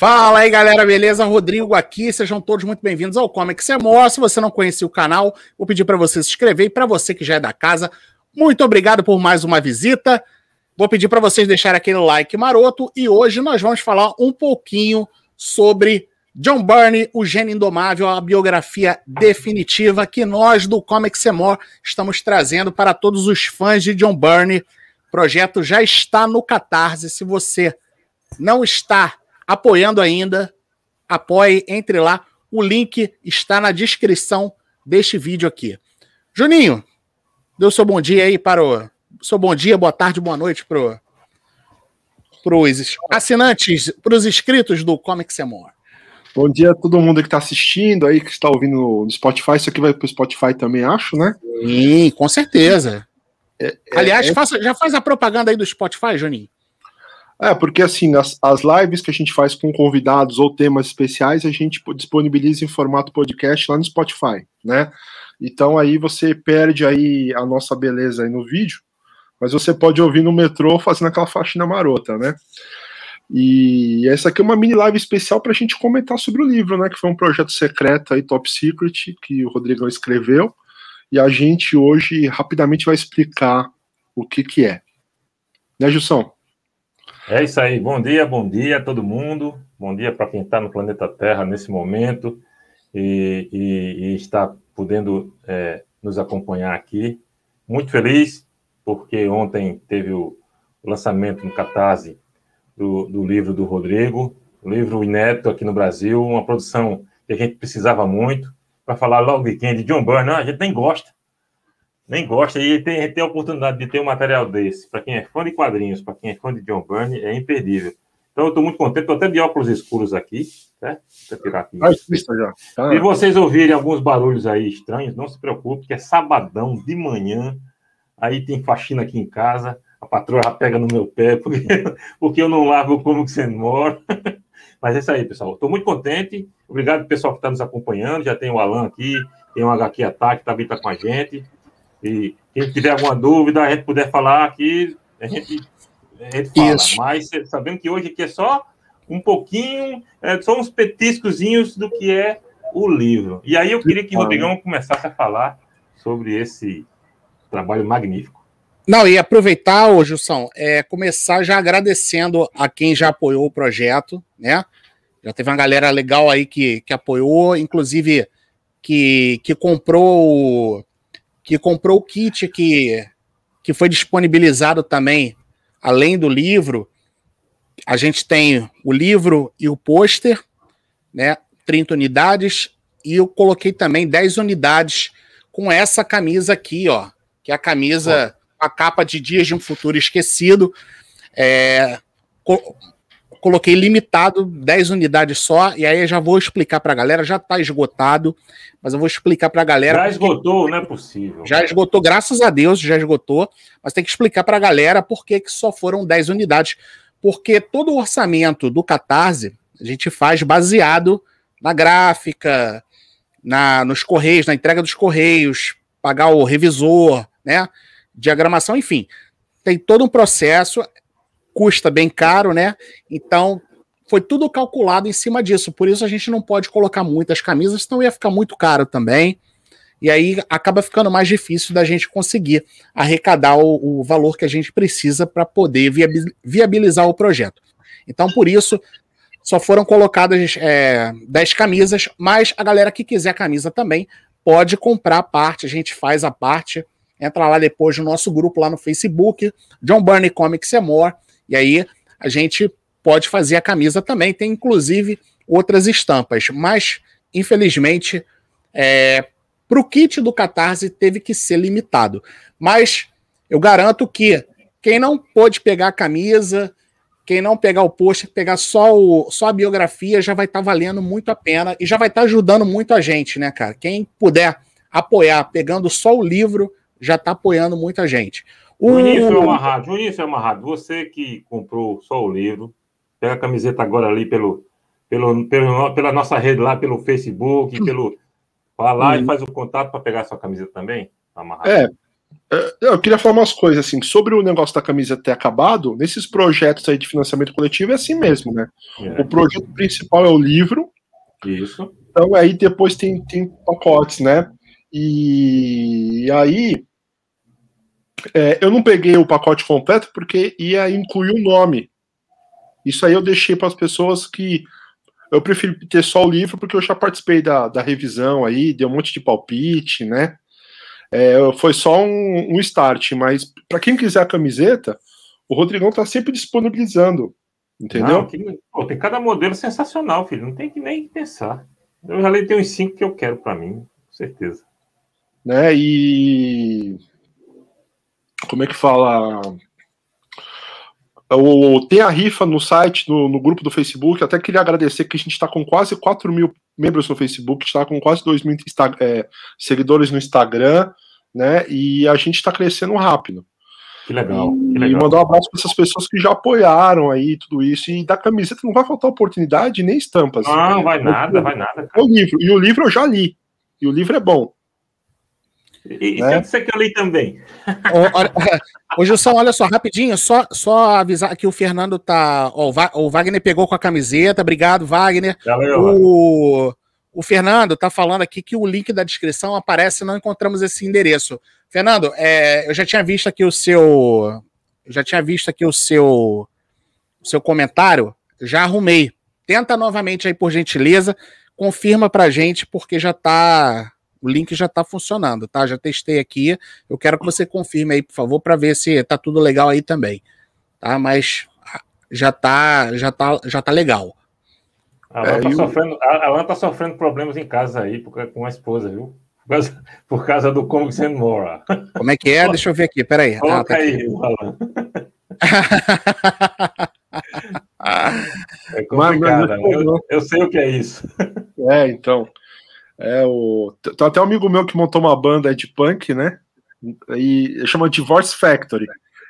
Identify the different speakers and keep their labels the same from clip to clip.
Speaker 1: Fala aí, galera, beleza? Rodrigo aqui, sejam todos muito bem-vindos ao Comic Semor. Se você não conhecia o canal, vou pedir para você se inscrever e para você que já é da casa, muito obrigado por mais uma visita. Vou pedir para vocês deixarem aquele like maroto e hoje nós vamos falar um pouquinho sobre John Byrne, o Gênio Indomável, a biografia definitiva que nós do Comic Semor estamos trazendo para todos os fãs de John Byrne. O projeto já está no Catarse. Se você não está apoiando ainda, apoie, entre lá. O link está na descrição deste vídeo aqui. Juninho, dê o seu bom dia aí para o. Seu bom dia, boa tarde, boa noite para os assinantes, para os inscritos do Comic Semor.
Speaker 2: Bom dia a todo mundo que está assistindo aí, que está ouvindo no Spotify. Isso aqui vai para o Spotify também, acho, né?
Speaker 1: Sim, com certeza. É, é, Aliás, é... Faça, já faz a propaganda aí do Spotify, Juninho.
Speaker 2: É, porque assim, as, as lives que a gente faz com convidados ou temas especiais, a gente disponibiliza em formato podcast lá no Spotify, né? Então aí você perde aí a nossa beleza aí no vídeo, mas você pode ouvir no metrô fazendo aquela faxina marota, né? E essa aqui é uma mini live especial para a gente comentar sobre o livro, né? Que foi um projeto secreto aí, top secret, que o Rodrigão escreveu. E a gente hoje rapidamente vai explicar o que que é. Né, Gilson?
Speaker 3: É isso aí. Bom dia, bom dia a todo mundo. Bom dia para quem está no planeta Terra nesse momento e, e, e está podendo é, nos acompanhar aqui. Muito feliz porque ontem teve o, o lançamento no Catarse do, do, livro do Rodrigo, um livro inédito aqui no Brasil, uma produção que a gente precisava muito para falar logo de quem? De John Byrne. Não, a gente nem gosta, nem gosta, e tem, tem a oportunidade de ter um material desse, para quem é fã de quadrinhos, para quem é fã de John Byrne, é imperdível. Então, eu estou muito contente, estou até de óculos escuros aqui, né? Vou tirar aqui. Ah, já. Tá. Se vocês ouvirem alguns barulhos aí estranhos, não se preocupe, que é sabadão de manhã, aí tem faxina aqui em casa, a patroa já pega no meu pé, porque, porque eu não lavo como que você mora. Mas é isso aí, pessoal. Estou muito contente. Obrigado, pessoal, que está nos acompanhando. Já tem o Alan aqui, tem o HQ Ataque, também está com a gente. E quem tiver alguma dúvida, a gente puder falar aqui, a gente, a gente fala. Isso. Mas sabendo que hoje aqui é só um pouquinho, é, só uns petiscozinhos do que é o livro. E aí eu queria que o Rodrigão começasse a falar sobre esse trabalho magnífico.
Speaker 1: Não, e aproveitar, ô Gilson, é, começar já agradecendo a quem já apoiou o projeto, né? Já teve uma galera legal aí que, que apoiou, inclusive que, que comprou que comprou o kit que, que foi disponibilizado também, além do livro. A gente tem o livro e o pôster, né? 30 unidades, e eu coloquei também 10 unidades com essa camisa aqui, ó, que é a camisa, a capa de Dias de um Futuro Esquecido. É, coloquei limitado, 10 unidades só, e aí eu já vou explicar para a galera, já está esgotado, mas eu vou explicar para a galera.
Speaker 3: Já esgotou, não é possível.
Speaker 1: Já esgotou, graças a Deus, já esgotou, mas tem que explicar para a galera por que, que só foram 10 unidades. Porque todo o orçamento do Catarse a gente faz baseado na gráfica, na, nos correios, na entrega dos correios, pagar o revisor, né? Diagramação, enfim. Tem todo um processo custa bem caro, né? Então foi tudo calculado em cima disso. Por isso a gente não pode colocar muitas camisas, senão ia ficar muito caro também. E aí acaba ficando mais difícil da gente conseguir arrecadar o, o valor que a gente precisa para poder viabilizar o projeto. Então, por isso, só foram colocadas é, 10 camisas, mas a galera que quiser camisa também pode comprar a parte, a gente faz a parte. Entra lá depois no nosso grupo lá no Facebook, John Burney Comics More, e aí a gente pode fazer a camisa também. Tem inclusive outras estampas, mas infelizmente é, para o kit do Catarse teve que ser limitado. Mas eu garanto que quem não pôde pegar a camisa, quem não pegar o post, pegar só, o, só a biografia, já vai estar tá valendo muito a pena e já vai estar tá ajudando muito a gente, né, cara? Quem puder apoiar pegando só o livro, já está apoiando muita gente.
Speaker 3: O Vinícius é uma rádio, é uma rádio. Você que comprou só o livro, pega a camiseta agora ali pelo, pelo, pelo pela nossa rede lá, pelo Facebook, hum. pelo. Vai lá hum. e faz o contato para pegar a sua camiseta também.
Speaker 2: É, é, eu queria falar umas coisas assim sobre o negócio da camisa ter acabado. Nesses projetos aí de financiamento coletivo é assim mesmo, né? É. O projeto principal é o livro.
Speaker 3: Isso.
Speaker 2: Então aí depois tem, tem pacotes, né? E aí é, eu não peguei o pacote completo porque ia incluir o nome. Isso aí eu deixei para as pessoas que eu prefiro ter só o livro porque eu já participei da, da revisão aí, deu um monte de palpite, né? É, foi só um, um start, mas para quem quiser a camiseta, o Rodrigão tá sempre disponibilizando, entendeu? Não,
Speaker 3: que, pô, tem cada modelo sensacional, filho, não tem que nem pensar. Eu já leio tem uns cinco que eu quero para mim, com certeza.
Speaker 2: Né, e como é que fala? O, tem a rifa no site, no, no, grupo do Facebook. Até queria agradecer que a gente está com quase 4 mil membros no Facebook, está com quase 2 mil é, seguidores no Instagram, né? E a gente está crescendo rápido.
Speaker 3: Que legal,
Speaker 2: e,
Speaker 3: que legal.
Speaker 2: E mandar um abraço para essas pessoas que já apoiaram aí tudo isso. E da camiseta não vai faltar oportunidade nem estampas.
Speaker 3: Não, vai nada, vai nada.
Speaker 2: Cara. O livro. E o livro eu já li. E o livro é bom.
Speaker 3: E, né? você que eu li também.
Speaker 1: Ô, Gilson, olha só, rapidinho, só, só avisar que o Fernando tá. Ó, o Wagner pegou com a camiseta, obrigado, Wagner. Valeu, o, o Fernando tá falando aqui que o link da descrição aparece não encontramos esse endereço. Fernando, é, eu já tinha visto aqui o seu. Eu já tinha visto aqui o seu, o seu comentário, já arrumei. Tenta novamente aí, por gentileza, confirma pra gente, porque já tá o link já está funcionando, tá? Já testei aqui. Eu quero que você confirme aí, por favor, para ver se tá tudo legal aí também, tá? Mas ah, já tá, já tá, já tá legal.
Speaker 3: A Alan, é, tá, sofrendo, a Alan tá sofrendo problemas em casa aí com a esposa, viu? Por causa, por causa do Como Send More.
Speaker 1: Como é que é? Deixa eu ver aqui, peraí.
Speaker 3: Coloca ah, tá aí, Alan. é complicado. Eu, eu sei o que é isso.
Speaker 2: É, então. É, o... Tem até um amigo meu que montou uma banda de punk, né? E chama Divorce Factory.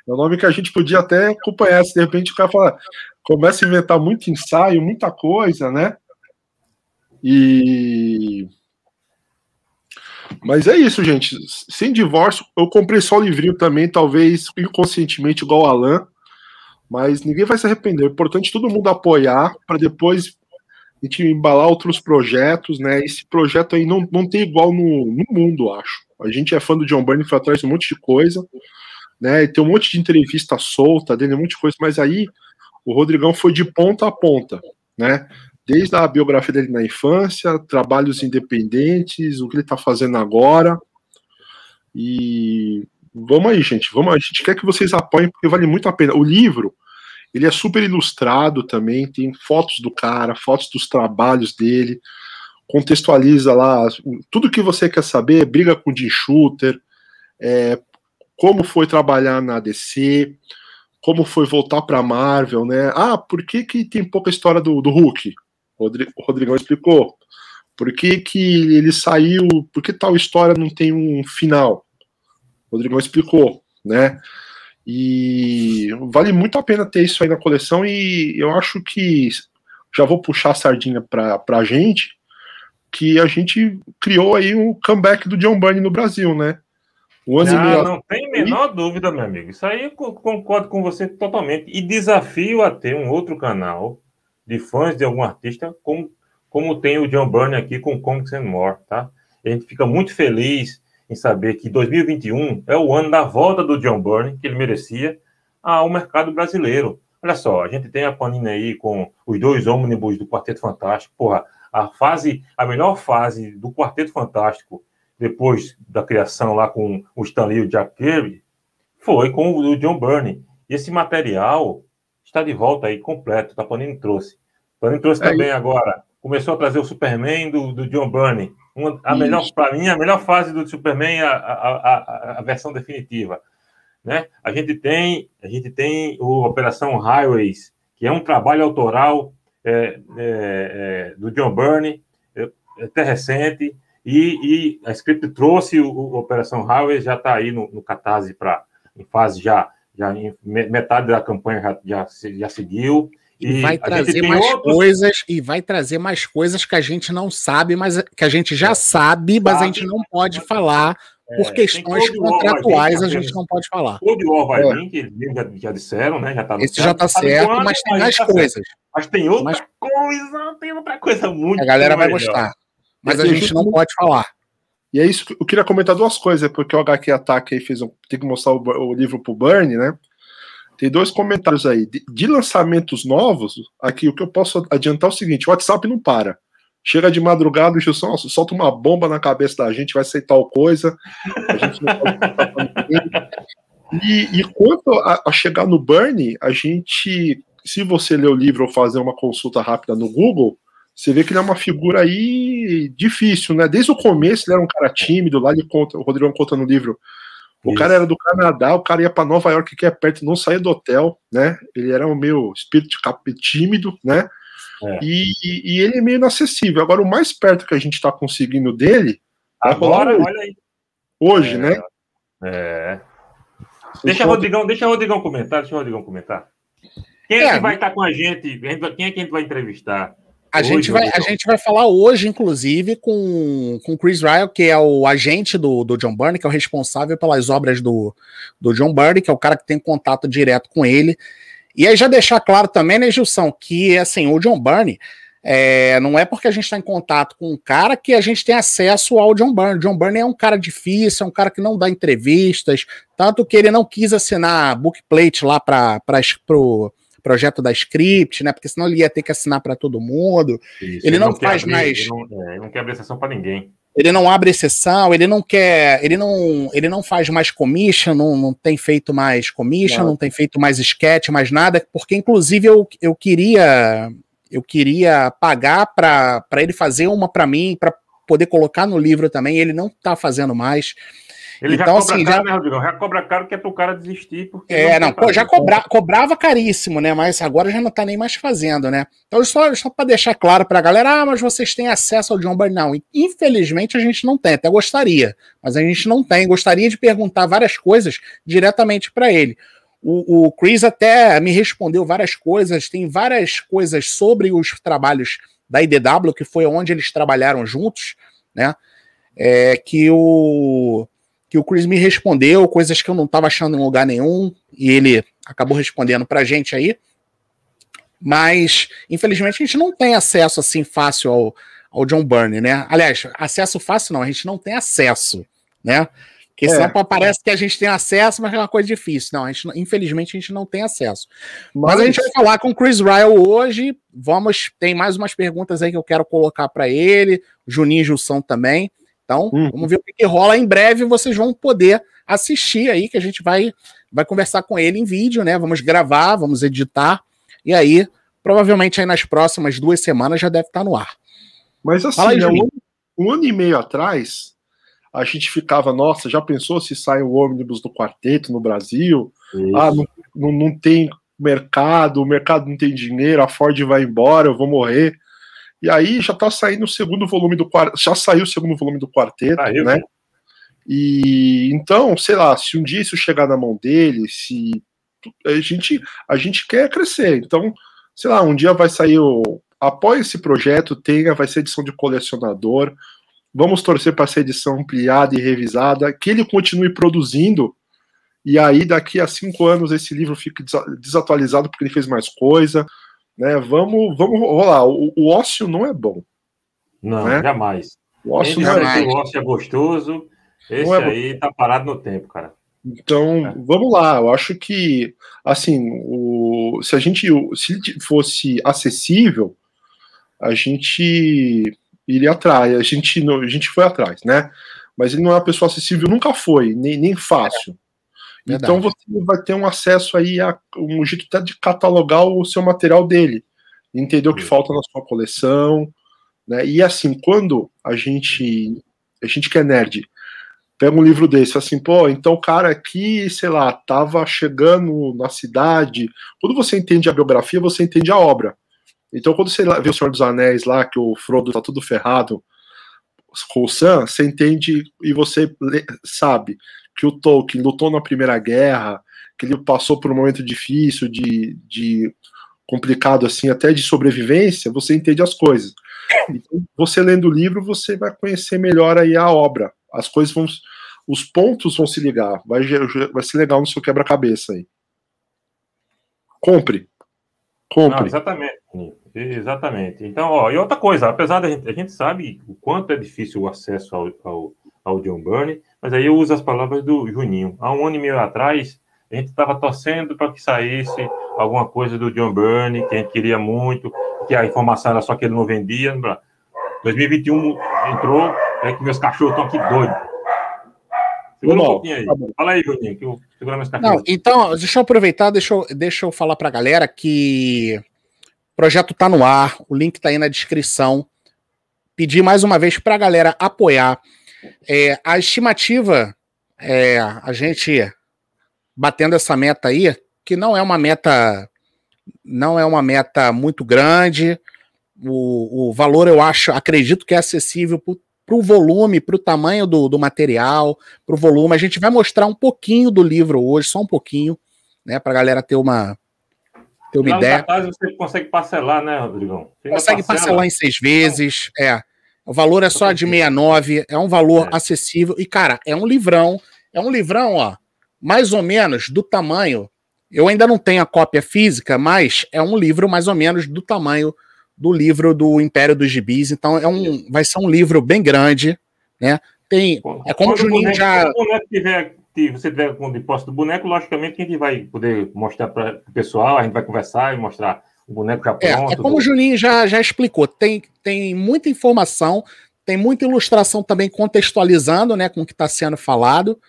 Speaker 2: É um nome que a gente podia até acompanhar, se de repente o cara fala, começa a inventar muito ensaio, muita coisa, né? E. Mas é isso, gente. Sem divórcio, eu comprei só o livrinho também, talvez inconscientemente, igual o Alan. Mas ninguém vai se arrepender. É importante todo mundo apoiar para depois a gente embalar outros projetos, né? Esse projeto aí não, não tem igual no, no mundo, acho. A gente é fã do John Byrne, foi atrás de um monte de coisa, né? Tem um monte de entrevista solta dele, um monte de coisa, mas aí o Rodrigão foi de ponta a ponta, né? Desde a biografia dele na infância, trabalhos independentes, o que ele tá fazendo agora. E vamos aí, gente. Vamos, a gente quer que vocês apoiem, porque vale muito a pena. O livro, ele é super ilustrado também, tem fotos do cara, fotos dos trabalhos dele, contextualiza lá tudo que você quer saber, briga com o Jim Shooter, é, como foi trabalhar na DC, como foi voltar para Marvel, né? Ah, por que, que tem pouca história do, do Hulk? O Rodrigão explicou. Por que, que ele saiu? Por que tal história não tem um final? O Rodrigão explicou, né? E vale muito a pena ter isso aí na coleção. E eu acho que já vou puxar a sardinha para a gente, que a gente criou aí o um comeback do John Bunny no Brasil, né?
Speaker 3: O ano ah, não tem menor dúvida, meu amigo. Isso aí eu concordo com você totalmente. E desafio a ter um outro canal de fãs de algum artista, como, como tem o John Byrne aqui com Comics and More, tá? a gente fica muito feliz em saber que 2021 é o ano da volta do John Byrne, que ele merecia, ao mercado brasileiro. Olha só, a gente tem a Panini aí com os dois ônibus do Quarteto Fantástico. Porra, a fase, a melhor fase do Quarteto Fantástico, depois da criação lá com o Stanley e o Jack Kirby, foi com o John Byrne. E esse material está de volta aí, completo, a Panini trouxe. A Panini trouxe é também isso. agora, começou a trazer o Superman do, do John Byrne, uma, a melhor, para mim, a melhor fase do Superman é a, a, a, a, versão definitiva. Né? A gente tem a gente tem o Operação Highways, que é um trabalho autoral é, é, é, do John Byrne, é, é até recente, e, e, a Script trouxe o, o Operação Highways, já está aí no, no Catarse para em fase já, já em metade da campanha já, já, já seguiu,
Speaker 1: E, vai trazer mais outros... coisas e vai trazer mais coisas que a gente não sabe, mas que a gente já sabe, mas sabe, a gente não pode é, falar por é, questões contratuais, a gente não pode falar.
Speaker 3: O de War vai vir, que já, já disseram, né? Já
Speaker 1: tá Esse certo, já tá certo, quando, mas tem mais tá coisas. Certo.
Speaker 3: Mas tem outra mas... coisa, tem outra coisa muito.
Speaker 1: A galera vai gostar. Mas a gente não pode falar.
Speaker 2: E é isso que eu queria comentar duas coisas, porque o HQ Ataque aí fez um, tem que mostrar o, o livro pro Bernie, né? Tem dois comentários aí. De, de, lançamentos novos, aqui o que eu posso adiantar é o seguinte: o WhatsApp não para. Chega de madrugada, o Gilson solta uma bomba na cabeça da gente, vai ser tal coisa. A gente não pode e, e quanto a, a, chegar no Burn, a gente, se você ler o livro ou fazer uma consulta rápida no Google, você vê que ele é uma figura aí difícil, né? Desde o começo ele era um cara tímido, lá ele conta, o Rodrigo conta no livro o Isso. cara era do Canadá, o cara ia para Nova York, que é perto, não saía do hotel, né? Ele era um meio espírito tímido, né? É. E, e, ele é meio inacessível. Agora, o mais perto que a gente está conseguindo dele.
Speaker 3: É Agora, é olha aí.
Speaker 2: Hoje, é, né?
Speaker 3: É. Deixa, pode... Rodrigão, deixa o Rodrigão comentar, deixa o Rodrigão comentar. Quem é, é que vai estar tá com a gente? Quem é que a gente vai entrevistar?
Speaker 1: A gente, vai, a gente vai falar hoje, inclusive, com o Chris Ryle, que é o agente do, do John Byrne, que é o responsável pelas obras do, do John Byrne, que é o cara que tem contato direto com ele. E aí já deixar claro também, né, Gilson, que assim, o John Byrne é, não é porque a gente está em contato com um cara que a gente tem acesso ao John Byrne. John Byrne é um cara difícil, é um cara que não dá entrevistas, tanto que ele não quis assinar bookplate lá para o projeto da script, né? Porque senão ele ia ter que assinar para todo mundo. Isso, ele, não, não faz
Speaker 3: abrir,
Speaker 1: mais.
Speaker 3: Ele não, é, ele não quer abrir exceção para ninguém.
Speaker 1: Ele não abre exceção, ele não quer, ele não, ele não faz mais commission, não, não tem feito mais commission, não. não tem feito mais sketch, mais nada, porque inclusive eu, eu queria eu queria pagar para ele fazer uma para mim, para poder colocar no livro também, ele não está fazendo mais.
Speaker 3: Ele então, já cobra assim, caro, já... né, Rodrigo? Já cobra caro que é pro cara desistir. Porque
Speaker 1: é, não, pô, já cobra, cobrava caríssimo, né? Mas agora já não tá nem mais fazendo, né? Então, só, só para deixar claro pra galera, ah, mas vocês têm acesso ao John Byrne. Não, infelizmente a gente não tem, até gostaria, mas a gente não tem. Gostaria de perguntar várias coisas diretamente para ele. O, o Chris até me respondeu várias coisas, tem várias coisas sobre os trabalhos da IDW, que foi onde eles trabalharam juntos, né? É, que o que o Chris me respondeu, coisas que eu não estava achando em lugar nenhum, e ele acabou respondendo para a gente aí. Mas, infelizmente, a gente não tem acesso assim fácil ao, ao John Byrne, né? Aliás, acesso fácil não, a gente não tem acesso, né? Porque é. senão parece que a gente tem acesso, mas é uma coisa difícil. Não, a gente, infelizmente a gente não tem acesso. Mas, mas a gente vai falar com o Chris Ryle hoje. Vamos, tem mais umas perguntas aí que eu quero colocar para ele, Juninho e Jussão também. Então, hum. vamos ver o que, que, rola. Em breve vocês vão poder assistir aí, que a gente vai, vai conversar com ele em vídeo, né? Vamos gravar, vamos editar. E aí, provavelmente aí nas próximas duas semanas já deve estar no ar.
Speaker 2: Mas assim, aí, né, um, um, ano e meio atrás, a gente ficava, nossa, já pensou se sai o ônibus do quarteto no Brasil? Isso. Ah, não, não, não tem mercado, o mercado não tem dinheiro, a Ford vai embora, eu vou morrer. E aí já tá saindo o segundo volume do quarteto, já saiu o segundo volume do quarteto, saiu, né? E então, sei lá, se um dia isso chegar na mão dele, se a gente a gente quer crescer. Então, sei lá, um dia vai sair o apoia esse projeto, tenha, vai ser edição de colecionador. Vamos torcer para essa edição ampliada e revisada, que ele continue produzindo. E aí, daqui a cinco anos, esse livro fique desatualizado porque ele fez mais coisa. Né? Vamos, vamos rolar. O, o ócio não é bom.
Speaker 3: Não, né? jamais. O ócio, não é, o ócio é gostoso. Esse é aí tá parado no tempo, cara.
Speaker 2: Então, é. vamos lá. Eu acho que, assim, o, se a gente se fosse acessível, a gente iria atrás. A gente, a gente foi atrás, né? Mas ele não é uma pessoa acessível, nunca foi, nem, nem fácil. Verdade. Então você vai ter um acesso aí a um jeito até de catalogar o seu material dele, entender o que falta na sua coleção, né? E assim, quando a gente a gente que é nerd, pega um livro desse, assim, pô, então o cara aqui, sei lá, tava chegando na cidade. Quando você entende a biografia, você entende a obra. Então, quando você vê o Senhor dos Anéis lá, que o Frodo tá tudo ferrado com o Sam, você entende e você sabe que o Tolkien lutou na Primeira Guerra, que ele passou por um momento difícil de, de complicado assim, até de sobrevivência, você entende as coisas. Então, você lendo o livro, você vai conhecer melhor aí a obra. As coisas vão. Os pontos vão se ligar. Vai, vai ser legal no seu quebra-cabeça aí. Compre. Compre. Não,
Speaker 3: exatamente. Exatamente. Então, ó, e outra coisa, apesar da gente, a gente sabe o quanto é difícil o acesso ao, ao, ao John Burney, mas aí eu uso as palavras do Juninho. Há um ano e meio atrás, a gente estava torcendo para que saísse alguma coisa do John Burney, que a gente queria muito, que a informação era só que ele não vendia. 2021 entrou, é que meus cachorros estão aqui doidos. Segura um pouquinho aí. Tá Fala aí, Juninho, que eu segura meus cachorros. Não,
Speaker 1: então, deixa eu aproveitar, deixa eu, deixa eu falar para a galera que o projeto está no ar, o link está aí na descrição. Pedir mais uma vez para a galera apoiar. É, a estimativa, é, a gente batendo essa meta aí, que não é uma meta não é uma meta muito grande. O, o valor eu acho, acredito que é acessível para o volume, para o tamanho do, do material, para o volume. A gente vai mostrar um pouquinho do livro hoje, só um pouquinho, né, para a galera ter uma, ter uma ideia.
Speaker 3: você consegue parcelar, né, Rodrigão?
Speaker 1: consegue parcela. parcelar em seis vezes, é. O valor é só de 69, é um valor é. acessível. E, cara, é um livrão. É um livrão, ó, mais ou menos do tamanho. Eu ainda não tenho a cópia física, mas é um livro mais ou menos do tamanho do livro do Império dos Gibis. Então é um, vai ser um livro bem grande, né? Tem, é como o Juninho boneco, já.
Speaker 3: Boneco tiver, você tiver com o depósito do boneco, logicamente a gente vai poder mostrar para o pessoal, a gente vai conversar e mostrar o boneco já
Speaker 1: pronto. É, é como do... o Juninho já, já explicou, tem, tem muita informação, tem muita ilustração também contextualizando né, com o que está sendo falado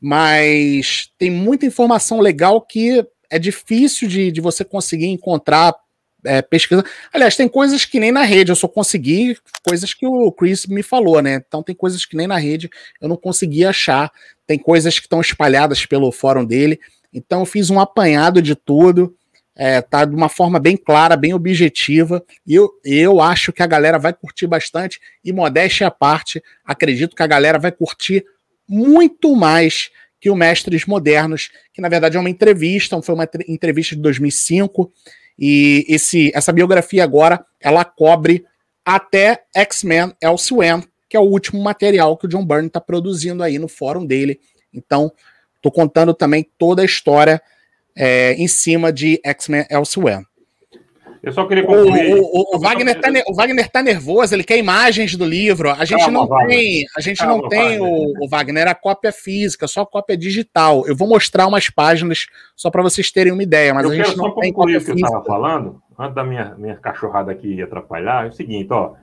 Speaker 1: mas tem muita informação legal que é difícil de, de você conseguir encontrar é, pesquisa. Aliás, tem coisas que nem na rede eu só consegui, coisas que o Chris me falou, né? Então tem coisas que nem na rede eu não consegui achar, tem coisas que estão espalhadas pelo fórum dele. Então eu fiz um apanhado de tudo, é, tá de uma forma bem clara, bem objetiva, e eu, eu acho que a galera vai curtir bastante, e modéstia à parte, acredito que a galera vai curtir muito mais que o Mestres Modernos, que na verdade é uma entrevista, foi uma entrevista de 2005, e esse, essa biografia agora, ela cobre até X-Men Elsewhere, que é o último material que o John Byrne está produzindo aí no fórum dele. Então, estou contando também toda a história é, em cima de X-Men Elsewhere.
Speaker 3: Eu só queria concluir.
Speaker 1: O, o, o, Wagner tá, o Wagner tá nervoso, ele quer imagens do livro. A gente Calma, não Wagner. tem, a gente Calma, não tem Wagner. O, o Wagner, a cópia física, só a cópia digital. Eu vou mostrar umas páginas só para vocês terem uma ideia, mas eu a gente não tem
Speaker 3: cópia o que física. eu estava falando, antes da minha, minha cachorrada aqui atrapalhar, é o seguinte, ó.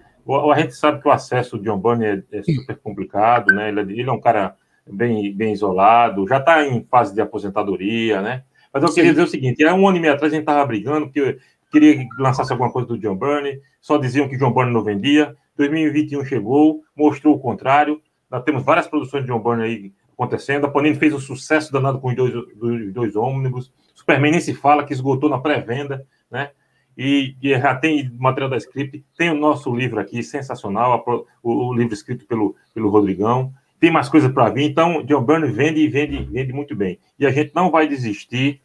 Speaker 3: A gente sabe que o acesso de John Bunny é, é super complicado, né? Ele, é, ele, é um cara bem, bem isolado, já está em fase de aposentadoria, né? Mas eu Sim. queria dizer o seguinte: há um ano e meio atrás a gente estava brigando, porque queria que lançasse alguma coisa do John Burney, só diziam que John Burney não vendia. 2021 chegou, mostrou o contrário. Nós temos várias produções de John Burney aí acontecendo. A Panini fez um sucesso danado com os dois, os dois ônibus. Superman nem se fala, que esgotou na pré-venda, né? E, e, já tem material da script. Tem o nosso livro aqui, sensacional, o, o livro escrito pelo, pelo Rodrigão. Tem mais coisa para vir. Então, John Burney vende e vende, vende muito bem. E a gente não vai desistir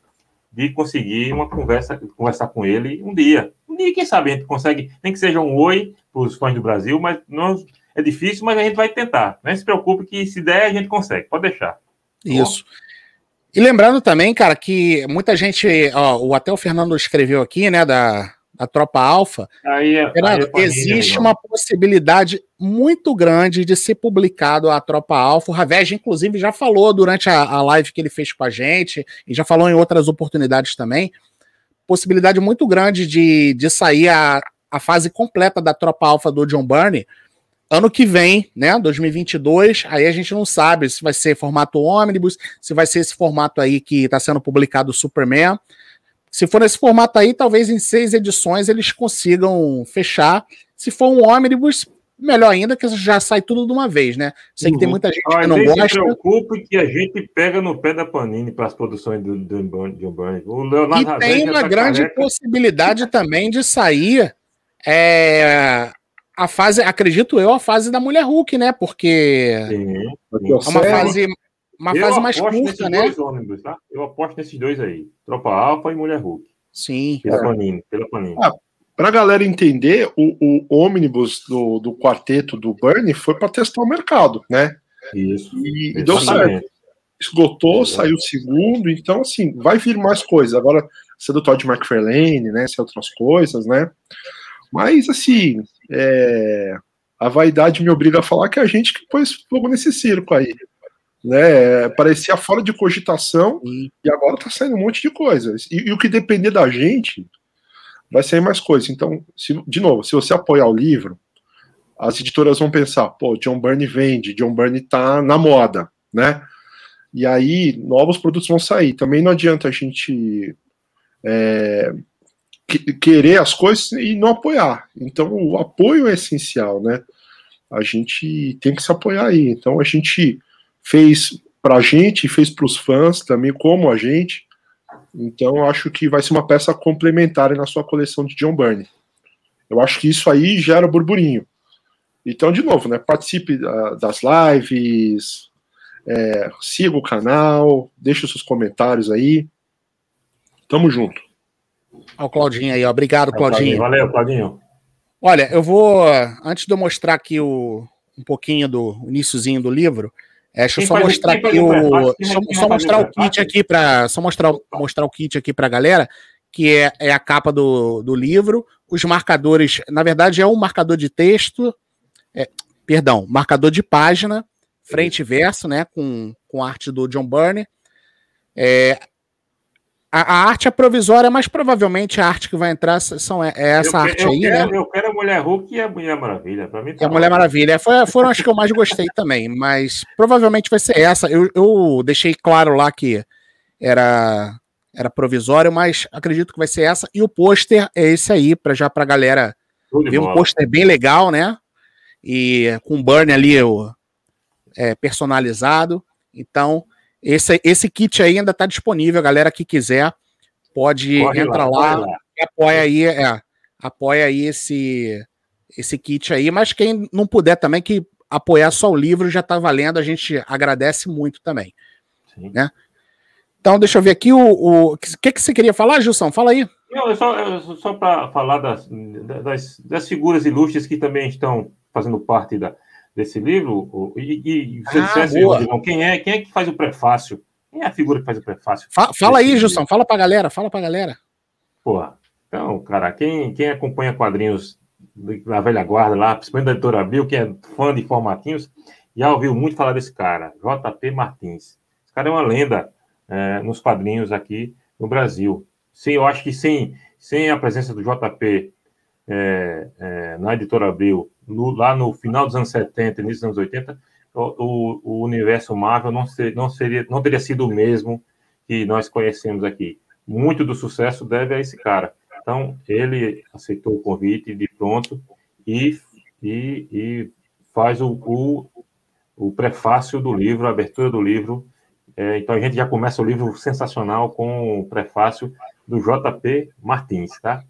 Speaker 3: de conseguir uma conversa, conversar com ele um dia. Um dia, quem sabe, a gente consegue, nem que seja um oi para os fãs do Brasil, mas não é difícil, mas a gente vai tentar. Não se preocupe que se der, a gente consegue, pode deixar. Tá
Speaker 1: Isso. E lembrando também, cara, que muita gente, ó, até o Fernando escreveu aqui, né, da, a tropa alfa, aí, é- aí é existe uma possibilidade muito grande de ser publicado a tropa alfa. O Ravege, inclusive, já falou durante a, a live que ele fez com a gente, e já falou em outras oportunidades também. Possibilidade muito grande de, de sair a, a fase completa da tropa alfa do John Burney ano que vem, né, 2022, aí a gente não sabe se vai ser formato ônibus, se vai ser esse formato aí que está sendo publicado o Superman, se for nesse formato aí, talvez em seis edições eles consigam fechar. Se for um ônibus, melhor ainda, que já sai tudo de uma vez, né? Sei uhum. que tem uhum. muita gente que não gosta. Não se
Speaker 3: preocupe que a gente pega no pé da Panini para as produções do, do, Byrne.
Speaker 1: O Leonardo e tem uma tá grande careca. possibilidade também de sair é, a fase, acredito eu, a fase da Mulher Hulk, né? Porque Sim. é uma fase uma eu fase mais curta, né?
Speaker 3: Dois ônibus, tá? Eu aposto nesses dois aí. Tropa Alfa e Mulher Hulk.
Speaker 1: Sim.
Speaker 3: Pela é. Panini, pela Panini.
Speaker 2: Ah, para a galera entender, o, o ônibus do, do quarteto do Bernie foi para testar o mercado, né?
Speaker 3: Isso.
Speaker 2: E, e deu certo. Esgotou, é. saiu o segundo, então assim, vai vir mais coisas. Agora, se é do Todd McFarlane, né? Se é outras coisas, né? Mas assim, é, a vaidade me obriga a falar que é a gente que pôs fogo nesse circo aí. Né? Parecia fora de cogitação e agora tá saindo um monte de coisas. E, e o que depender da gente, vai sair mais coisas. Então, se, de novo, se você apoiar o livro, as editoras vão pensar, pô, John Byrne vende, John Byrne tá na moda, né? E aí, novos produtos vão sair. Também não adianta a gente é, querer as coisas e não apoiar. Então, o apoio é essencial, né? A gente tem que se apoiar aí. Então, a gente fez para a gente, fez para os fãs também, como a gente. Então, acho que vai ser uma peça complementar na sua coleção de John Byrne. Eu acho que isso aí gera burburinho. Então, de novo, né, participe das lives, é, siga o canal, deixe os seus comentários aí. Tamo junto.
Speaker 1: Olha o Claudinho aí, obrigado, Claudinho.
Speaker 3: Valeu, Claudinho.
Speaker 1: Olha, eu vou, antes de eu mostrar aqui o, um pouquinho do iníciozinho do livro, é, deixa eu só mostrar aqui o. Só, mostrar o kit aqui para. Só mostrar, mostrar o kit aqui para a galera, que é, é a capa do, do livro. Os marcadores, na verdade, é um marcador de texto. É, perdão, marcador de página, frente e verso, né? Com, com arte do John Byrne. É, a, a, arte é provisória, mas provavelmente a arte que vai entrar são, é, é essa eu, arte
Speaker 3: eu
Speaker 1: aí,
Speaker 3: quero,
Speaker 1: né?
Speaker 3: Eu quero a Mulher Hulk e a Mulher Maravilha. Pra mim
Speaker 1: tá a Mulher Maravilha. Foi, foram as que eu mais gostei também, mas provavelmente vai ser essa. Eu, eu deixei claro lá que era, era provisório, mas acredito que vai ser essa. E o pôster é esse aí, para já pra galera ver um pôster bem legal, né? E com o burn ali o, é, personalizado. Então, esse, esse kit aí ainda está disponível, a galera que quiser pode Corre entrar lá, lá, e apoia aí, é, apoia aí esse, esse kit aí, mas quem não puder também, que apoiar só o livro já está valendo, a gente agradece muito também. Sim. Né? Então, deixa eu ver aqui o. O que, que você queria falar, Gilson? Fala aí.
Speaker 3: Não, é só, é só para falar das, das, das, figuras ilustres que também estão fazendo parte da, desse livro, e, e você ah, dissesse, Rodrigão, quem é, quem é que faz o prefácio? Quem é a figura que faz o prefácio?
Speaker 1: Fala, fala aí, Gilson, fala pra galera, fala pra galera.
Speaker 3: Porra, então, cara, quem, quem acompanha quadrinhos da velha guarda lá, principalmente da editora Bill, que é fã de formatinhos, já ouviu muito falar desse cara, JP Martins. Esse cara é uma lenda é, nos quadrinhos aqui no Brasil. Sim, eu acho que sem, sem a presença do JP é, é, na editora Abril, no, lá no final dos anos 70, início dos anos 80, o, o, universo Marvel não, ser, não, seria, não teria sido o mesmo que nós conhecemos aqui. Muito do sucesso deve a esse cara. Então, ele aceitou o convite de pronto e, e, e faz o, o, o, prefácio do livro, a abertura do livro. É, então, a gente já começa o livro sensacional com o prefácio do JP Martins, tá?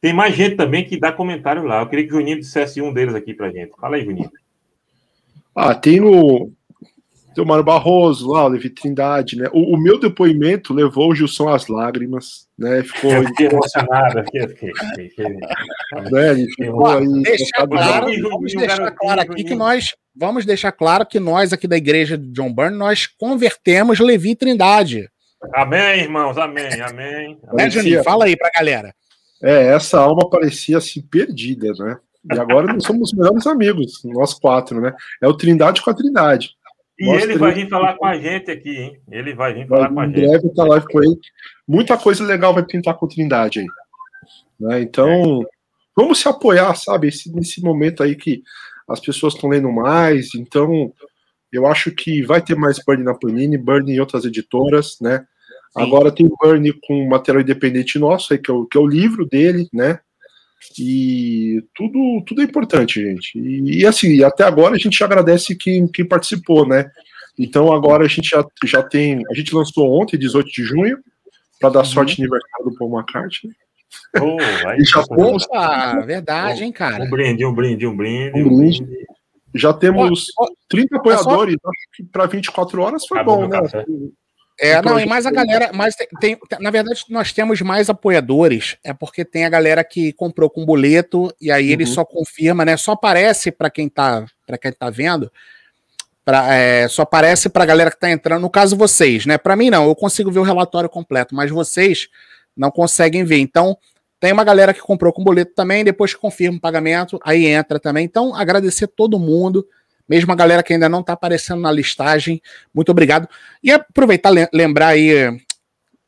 Speaker 3: Tem mais gente também que dá comentário lá. Eu queria que o Juninho dissesse um deles aqui pra gente. Fala aí, Juninho.
Speaker 2: Ah, tem o, tem o Mário Barroso lá, o Levi Trindade, né? O, o, meu depoimento levou o Gilson às lágrimas, né? Ficou
Speaker 3: emocionado aqui.
Speaker 1: né? Ele ficou aí. Deixar claro, vamos deixar claro aqui que nós vamos deixar claro que nós aqui da igreja de John Byrne nós convertemos Levi Trindade.
Speaker 3: Amém, irmãos, amém, amém.
Speaker 1: Né, Juninho? Fala aí pra galera.
Speaker 2: É, essa alma parecia assim perdida, né? E agora nós somos melhores amigos, nós quatro, né? É o Trindade com a Trindade.
Speaker 3: E nós ele vai vir falar com a gente aqui, hein? Ele vai vir falar vai, com a gente. Em breve
Speaker 2: tá live com ele. Muita coisa legal vai pintar com a Trindade aí. Né? Então, é. vamos se apoiar, sabe? Esse, nesse momento aí que as pessoas estão lendo mais. Então, eu acho que vai ter mais Burn na Panini, Burn em outras editoras, né? Agora tem o Bernie com material independente nosso, aí, que, é o, que é o livro dele, né? E tudo, tudo é importante, gente. E, e assim, até agora a gente agradece quem, quem participou, né? Então agora a gente já, já tem. A gente lançou ontem, 18 de junho, para dar uhum. sorte aniversário do Paul McCartney.
Speaker 3: Oh,
Speaker 1: e já temos... Opa, verdade, hein, cara?
Speaker 3: Um brinde, um brinde, um brinde.
Speaker 2: Um brinde. Um brinde. Já temos oh, oh, 30 apoiadores, é só... acho que para 24 horas foi Acabou bom, né? Café.
Speaker 1: É, não, e mais a galera, mais tem, tem, na verdade, nós temos mais apoiadores, é porque tem a galera que comprou com boleto e aí uhum. ele só confirma, né? Só aparece para quem tá, para quem tá vendo, pra, é, só aparece para a galera que tá entrando, no caso vocês, né? Para mim não, eu consigo ver o relatório completo, mas vocês não conseguem ver. Então, tem uma galera que comprou com boleto também, depois que confirma o pagamento, aí entra também. Então, agradecer todo mundo mesmo a galera que ainda não está aparecendo na listagem, muito obrigado. E aproveitar, lembrar aí,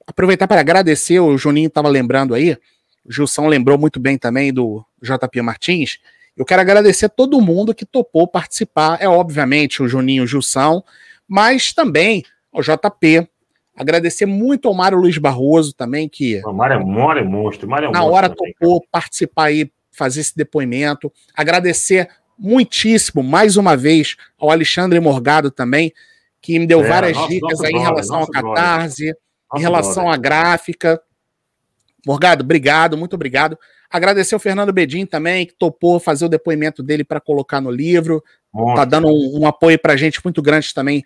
Speaker 1: aproveitar para agradecer, o Juninho estava lembrando aí, o Gilson lembrou muito bem também do JP Martins. Eu quero agradecer todo mundo que topou participar, é obviamente o Juninho, o Gilson, mas também ao JP, Agradecer muito ao Mário Luiz Barroso também, que.
Speaker 3: O Mário é, Mário é monstro. Mário é
Speaker 1: na
Speaker 3: monstro
Speaker 1: hora também, topou cara. participar aí, fazer esse depoimento. Agradecer muitíssimo, mais uma vez, ao Alexandre Morgado também, que me deu é, várias nosso, dicas nosso aí brother, em relação ao Catarse, em relação à gráfica. Morgado, obrigado, muito obrigado. Agradecer ao Fernando Bedin também, que topou fazer o depoimento dele para colocar no livro. Muito. Tá dando um, um apoio para a gente muito grande também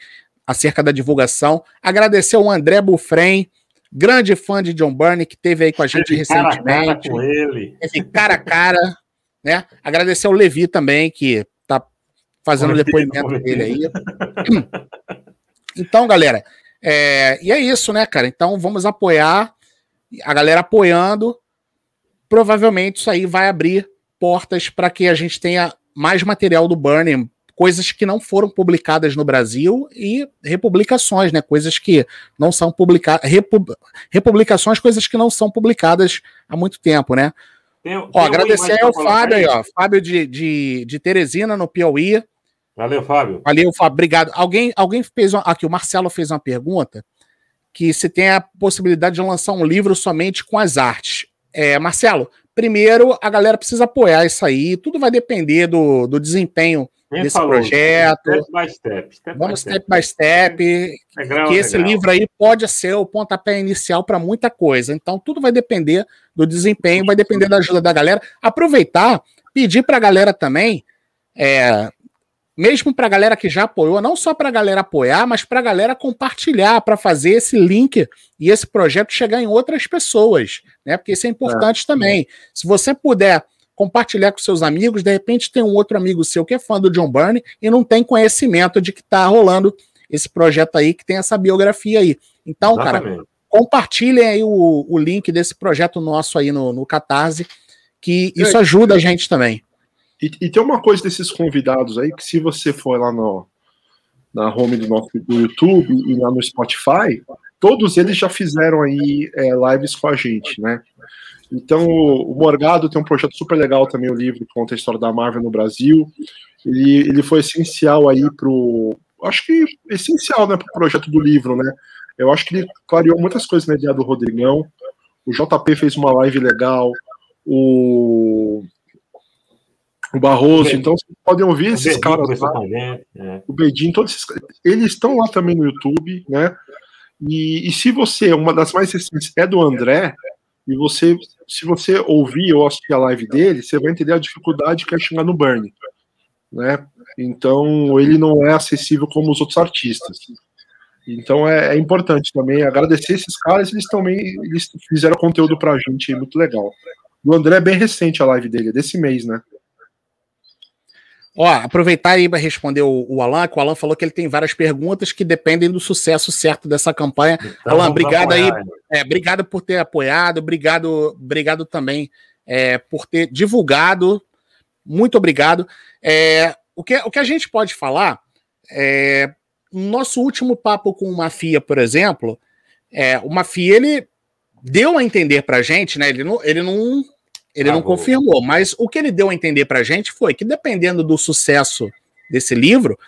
Speaker 1: acerca da divulgação. Agradecer ao André Bufrem, grande fã de John Burney, que teve aí com a gente recentemente. Cara a cara com ele. Esse cara a cara né? Agradecer ao Levi também, que tá fazendo o depoimento dele aí. Então, galera, é, e é isso, né, cara? Então vamos apoiar, a galera apoiando. Provavelmente isso aí vai abrir portas para que a gente tenha mais material do Burning, coisas que não foram publicadas no Brasil e republicações, né? Coisas que não são publicadas, republicações, coisas que não são publicadas há muito tempo, né? Tem, ó, tem agradecer ao Fábio aí, ó. Fábio de, de, de Teresina, no Piauí.
Speaker 3: Valeu, Fábio.
Speaker 1: Valeu, Fábio. Obrigado. Alguém, alguém fez uma, aqui, o Marcelo fez uma pergunta que se tem a possibilidade de lançar um livro somente com as artes. É, Marcelo, primeiro a galera precisa apoiar isso aí. Tudo vai depender do, do desempenho quem desse falou, projeto. Step by step. step Vamos step by step. que esse livro aí pode ser o pontapé inicial para muita coisa. Então, tudo vai depender do desempenho, vai depender da ajuda da galera. Aproveitar, pedir para a galera também, é, mesmo para a galera que já apoiou, não só para a galera apoiar, mas para a galera compartilhar, para fazer esse link e esse projeto chegar em outras pessoas, né? Porque isso é importante é. também. Se você puder compartilhar com seus amigos. De repente tem um outro amigo seu que é fã do John Byrne e não tem conhecimento de que está rolando esse projeto aí, que tem essa biografia aí. Então, Exatamente. cara, compartilhem aí o, o link desse projeto nosso aí no, no Catarse, que isso ajuda a gente também.
Speaker 2: E, e, tem uma coisa desses convidados aí, que se você for lá no, na home do nosso do YouTube e lá no Spotify, todos eles já fizeram aí é, lives com a gente, né? Então, o Morgado tem um projeto super legal também, o livro que conta a história da Marvel no Brasil. Ele, ele foi essencial aí pro. Acho que essencial, né, pro projeto do livro, né? Eu acho que ele clareou muitas coisas na ideia do Rodrigão. O JP fez uma live legal. O. O Barroso, então vocês podem ouvir o esses caras lá. É. O Bedin, todos esses Eles estão lá também no YouTube, né? E, e se você, uma das mais recentes é do André, e você, se você ouvir ou assistir a live dele, você vai entender a dificuldade que é chegar no Burn, né? Então ele não é acessível como os outros artistas. Então é, é importante também agradecer esses caras, eles também eles fizeram conteúdo pra gente muito legal. O André é bem recente a live dele, é desse mês, né?
Speaker 1: Ó, aproveitar aí para responder o, o, Alan, que o Alan falou que ele tem várias perguntas que dependem do sucesso certo dessa campanha. Então, Alan, obrigado apoiar, aí. É, obrigado por ter apoiado, obrigado, obrigado também é, por ter divulgado. Muito obrigado. É, o, que, o que a gente pode falar é, nosso último papo com o Mafia, por exemplo, é, o Mafia ele deu a entender pra gente, né? Ele não, ele não ele ah, não bom. confirmou, mas o que ele deu a entender para a gente foi que, dependendo do sucesso desse livro,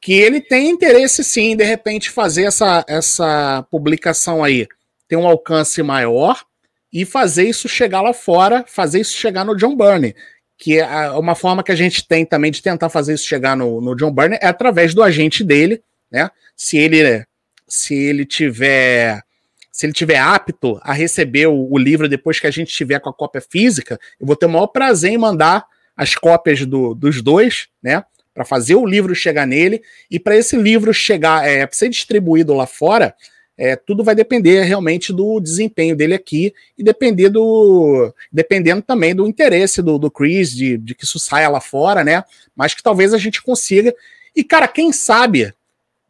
Speaker 1: que ele tem interesse sim, de repente, fazer essa, essa publicação aí, ter um alcance maior e fazer isso chegar lá fora, fazer isso chegar no John Burney. Que é uma forma que a gente tem também de tentar fazer isso chegar no, no John Burney é através do agente dele, né? Se ele se ele tiver se ele tiver apto a receber o, o, livro depois que a gente tiver com a cópia física, eu vou ter o maior prazer em mandar as cópias do, dos dois, né? Para fazer o livro chegar nele e para esse livro chegar, é, ser distribuído lá fora, É, tudo vai depender realmente do desempenho dele aqui e depender do, dependendo também do interesse do, do Chris, de, de que isso saia lá fora, né? Mas que talvez a gente consiga. E, cara, quem sabe,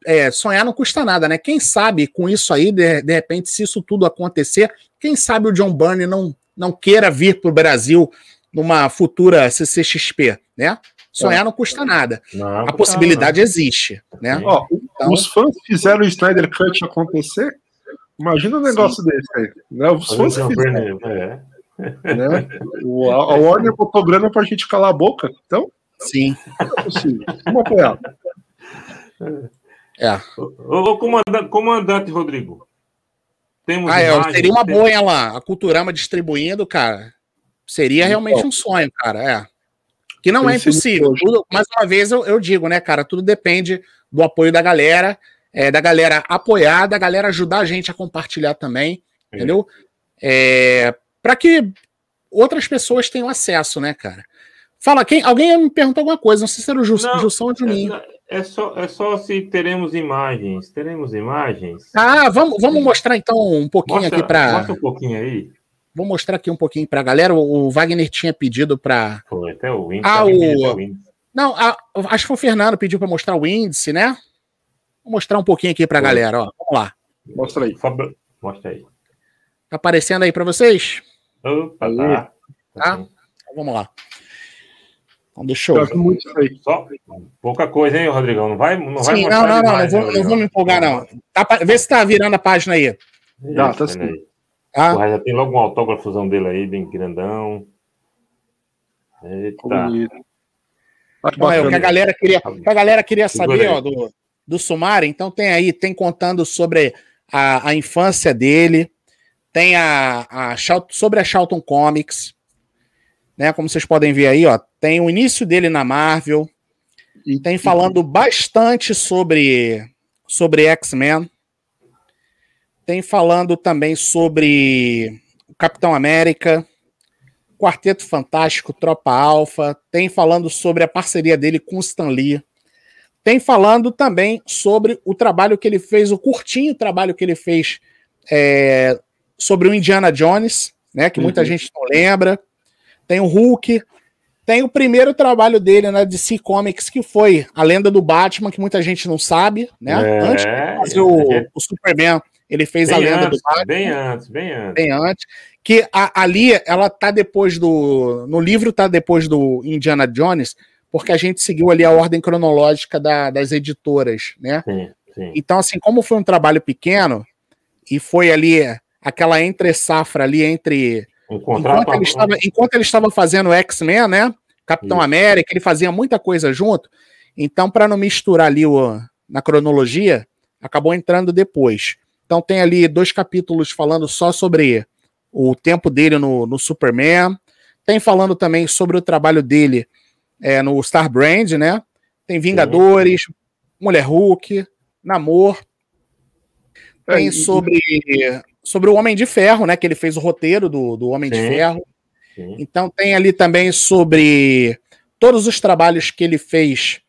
Speaker 1: é, sonhar não custa nada, né? Quem sabe com isso aí, de, de repente, se isso tudo acontecer, quem sabe o John Byrne não, não queira vir para o Brasil numa futura CCXP, né? Sonhar não custa nada. Não, a possibilidade não. existe, né?
Speaker 2: Ó, então, os fãs fizeram o Snyder Cut acontecer. Imagina um negócio sim. desse aí. Né? Os fãs fizeram. É. Né? O, a, a Warner botou grana pra gente calar a boca. Então,
Speaker 1: sim.
Speaker 2: É possível. Vamos apoiar.
Speaker 3: É. Ô, comandante, comandante Rodrigo.
Speaker 1: Temos ah, é, seria uma boa ela, a Culturama distribuindo, cara. Seria realmente um sonho, cara. É. Que não é impossível. Tudo, mais uma vez eu, eu, digo, né, cara? Tudo depende do apoio da galera, é, da galera apoiar, da galera ajudar a gente a compartilhar também, é. entendeu? É, para que outras pessoas tenham acesso, né, cara? Fala, quem, alguém me perguntou alguma coisa, não sei se era o Jussão ou o Juninho.
Speaker 3: É, é, só, é só se teremos imagens. Teremos imagens.
Speaker 1: Ah, vamos, vamos mostrar então um pouquinho mostra, aqui para.
Speaker 3: Mostra um pouquinho aí.
Speaker 1: Vou mostrar aqui um pouquinho para a galera. O, Wagner tinha pedido para.
Speaker 3: Foi até o índice.
Speaker 1: Ah, o... Não, a, acho que foi o Fernando pediu para mostrar o índice, né? Vou mostrar um pouquinho aqui para a galera. Ó. Vamos lá.
Speaker 2: Mostra aí.
Speaker 3: Mostra aí.
Speaker 1: Tá aparecendo aí para vocês?
Speaker 3: Opa, tá.
Speaker 1: Tá? Então, vamos lá. Então, deixa eu.
Speaker 3: Só pouca coisa, hein, Rodrigão? Não vai, não
Speaker 1: Sim,
Speaker 3: vai
Speaker 1: não, não, demais, não, não, vou, não vou me empolgar, não. Tá, vê se tá virando a página aí.
Speaker 3: Já, tá sim. Ah. Porra, já tem logo um autógrafozão dele aí, bem grandão.
Speaker 1: Eita. Bom, é, o que a galera queria, a galera queria saber ó, do, do Sumário, então tem aí, tem contando sobre a, a infância dele, tem a, a sobre a Charlton Comics, né? Como vocês podem ver aí, ó, tem o início dele na Marvel, e tem falando bastante sobre sobre X-Men, tem falando também sobre o Capitão América, Quarteto Fantástico, Tropa Alpha, tem falando sobre a parceria dele com Stan Lee, tem falando também sobre o trabalho que ele fez, o curtinho trabalho que ele fez é, sobre o Indiana Jones, né, que muita uhum. gente não lembra, tem o Hulk, tem o primeiro trabalho dele na DC Comics, que foi A Lenda do Batman, que muita gente não sabe, né? É, antes de fazer o, é. o Superman, ele fez bem A Lenda
Speaker 3: antes,
Speaker 1: do Batman.
Speaker 3: Bem antes, bem antes.
Speaker 1: Bem antes. Que a, ali, ela tá depois do... No livro tá depois do Indiana Jones, porque a gente seguiu ali a ordem cronológica da, das editoras, né? Sim, sim. Então, assim, como foi um trabalho pequeno, e foi ali aquela entre safra ali entre enquanto, ele estava, enquanto ele estava fazendo X-Men, né? Capitão Isso. América, ele fazia muita coisa junto. Então, para não misturar ali o, na cronologia, acabou entrando depois. Então, tem ali dois capítulos falando só sobre o tempo dele no, no Superman. Tem falando também sobre o trabalho dele é, no Star Brand, né? Tem Vingadores, Sim. Mulher Hulk, Namor. Tem é, sobre sobre o Homem de Ferro, né? Que ele fez o roteiro do, do Homem Sim. de Ferro. Sim. Então tem ali também sobre todos os trabalhos que ele fez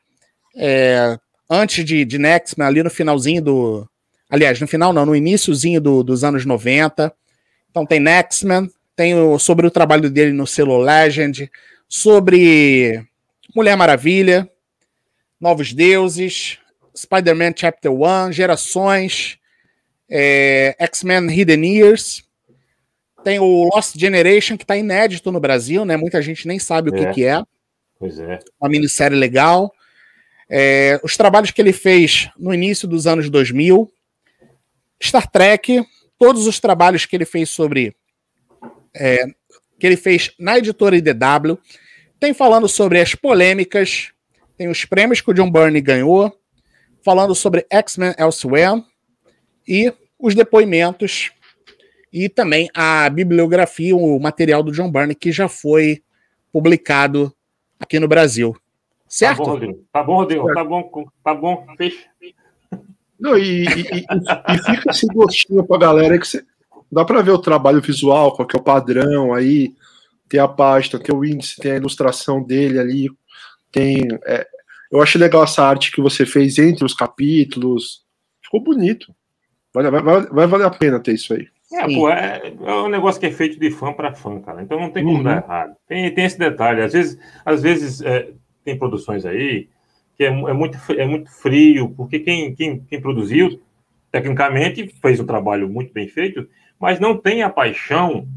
Speaker 1: é, antes de, de Nextman, ali no finalzinho do. Aliás, no final não, no iníciozinho do, dos anos 90. Então tem Nextman, tem o, sobre o trabalho dele no selo Legend, sobre Mulher Maravilha, Novos Deuses, Spider-Man Chapter 1, Gerações, é, X-Men Hidden Years, tem o Lost Generation, que está inédito no Brasil, né? Muita gente nem sabe o é. que, que é.
Speaker 3: Pois é.
Speaker 1: Uma minissérie legal. É, os trabalhos que ele fez no início dos anos 2000. Star Trek, todos os trabalhos que ele fez sobre. É, que ele fez na editora IDW. Tem falando sobre as polêmicas, tem os prêmios que o John Byrne ganhou, falando sobre X-Men Elsewhere e os depoimentos e também a bibliografia, o material do John Byrne, que já foi publicado aqui no Brasil. Certo? Tá bom,
Speaker 3: Rodrigo. Tá bom, Rodrigo. Tá bom, tá bom. Fecha.
Speaker 2: Não, e, e, e, e fica esse gostinho pra galera que você, dá para ver o trabalho visual, qual que é o padrão aí, tem a página, tem o índice, tem a ilustração dele ali, tem. É, eu acho legal essa arte que você fez entre os capítulos. Ficou bonito. Vai, vai, vai valer a pena ter isso aí.
Speaker 3: É, pô, é, é, um negócio que é feito de fã para fã, cara. Então não tem como uhum. dar errado. Tem, tem esse detalhe. Às vezes, às vezes é, tem produções aí que é, é, muito, é muito frio, porque quem, quem, quem produziu, tecnicamente, fez um trabalho muito bem feito, mas não tem a paixão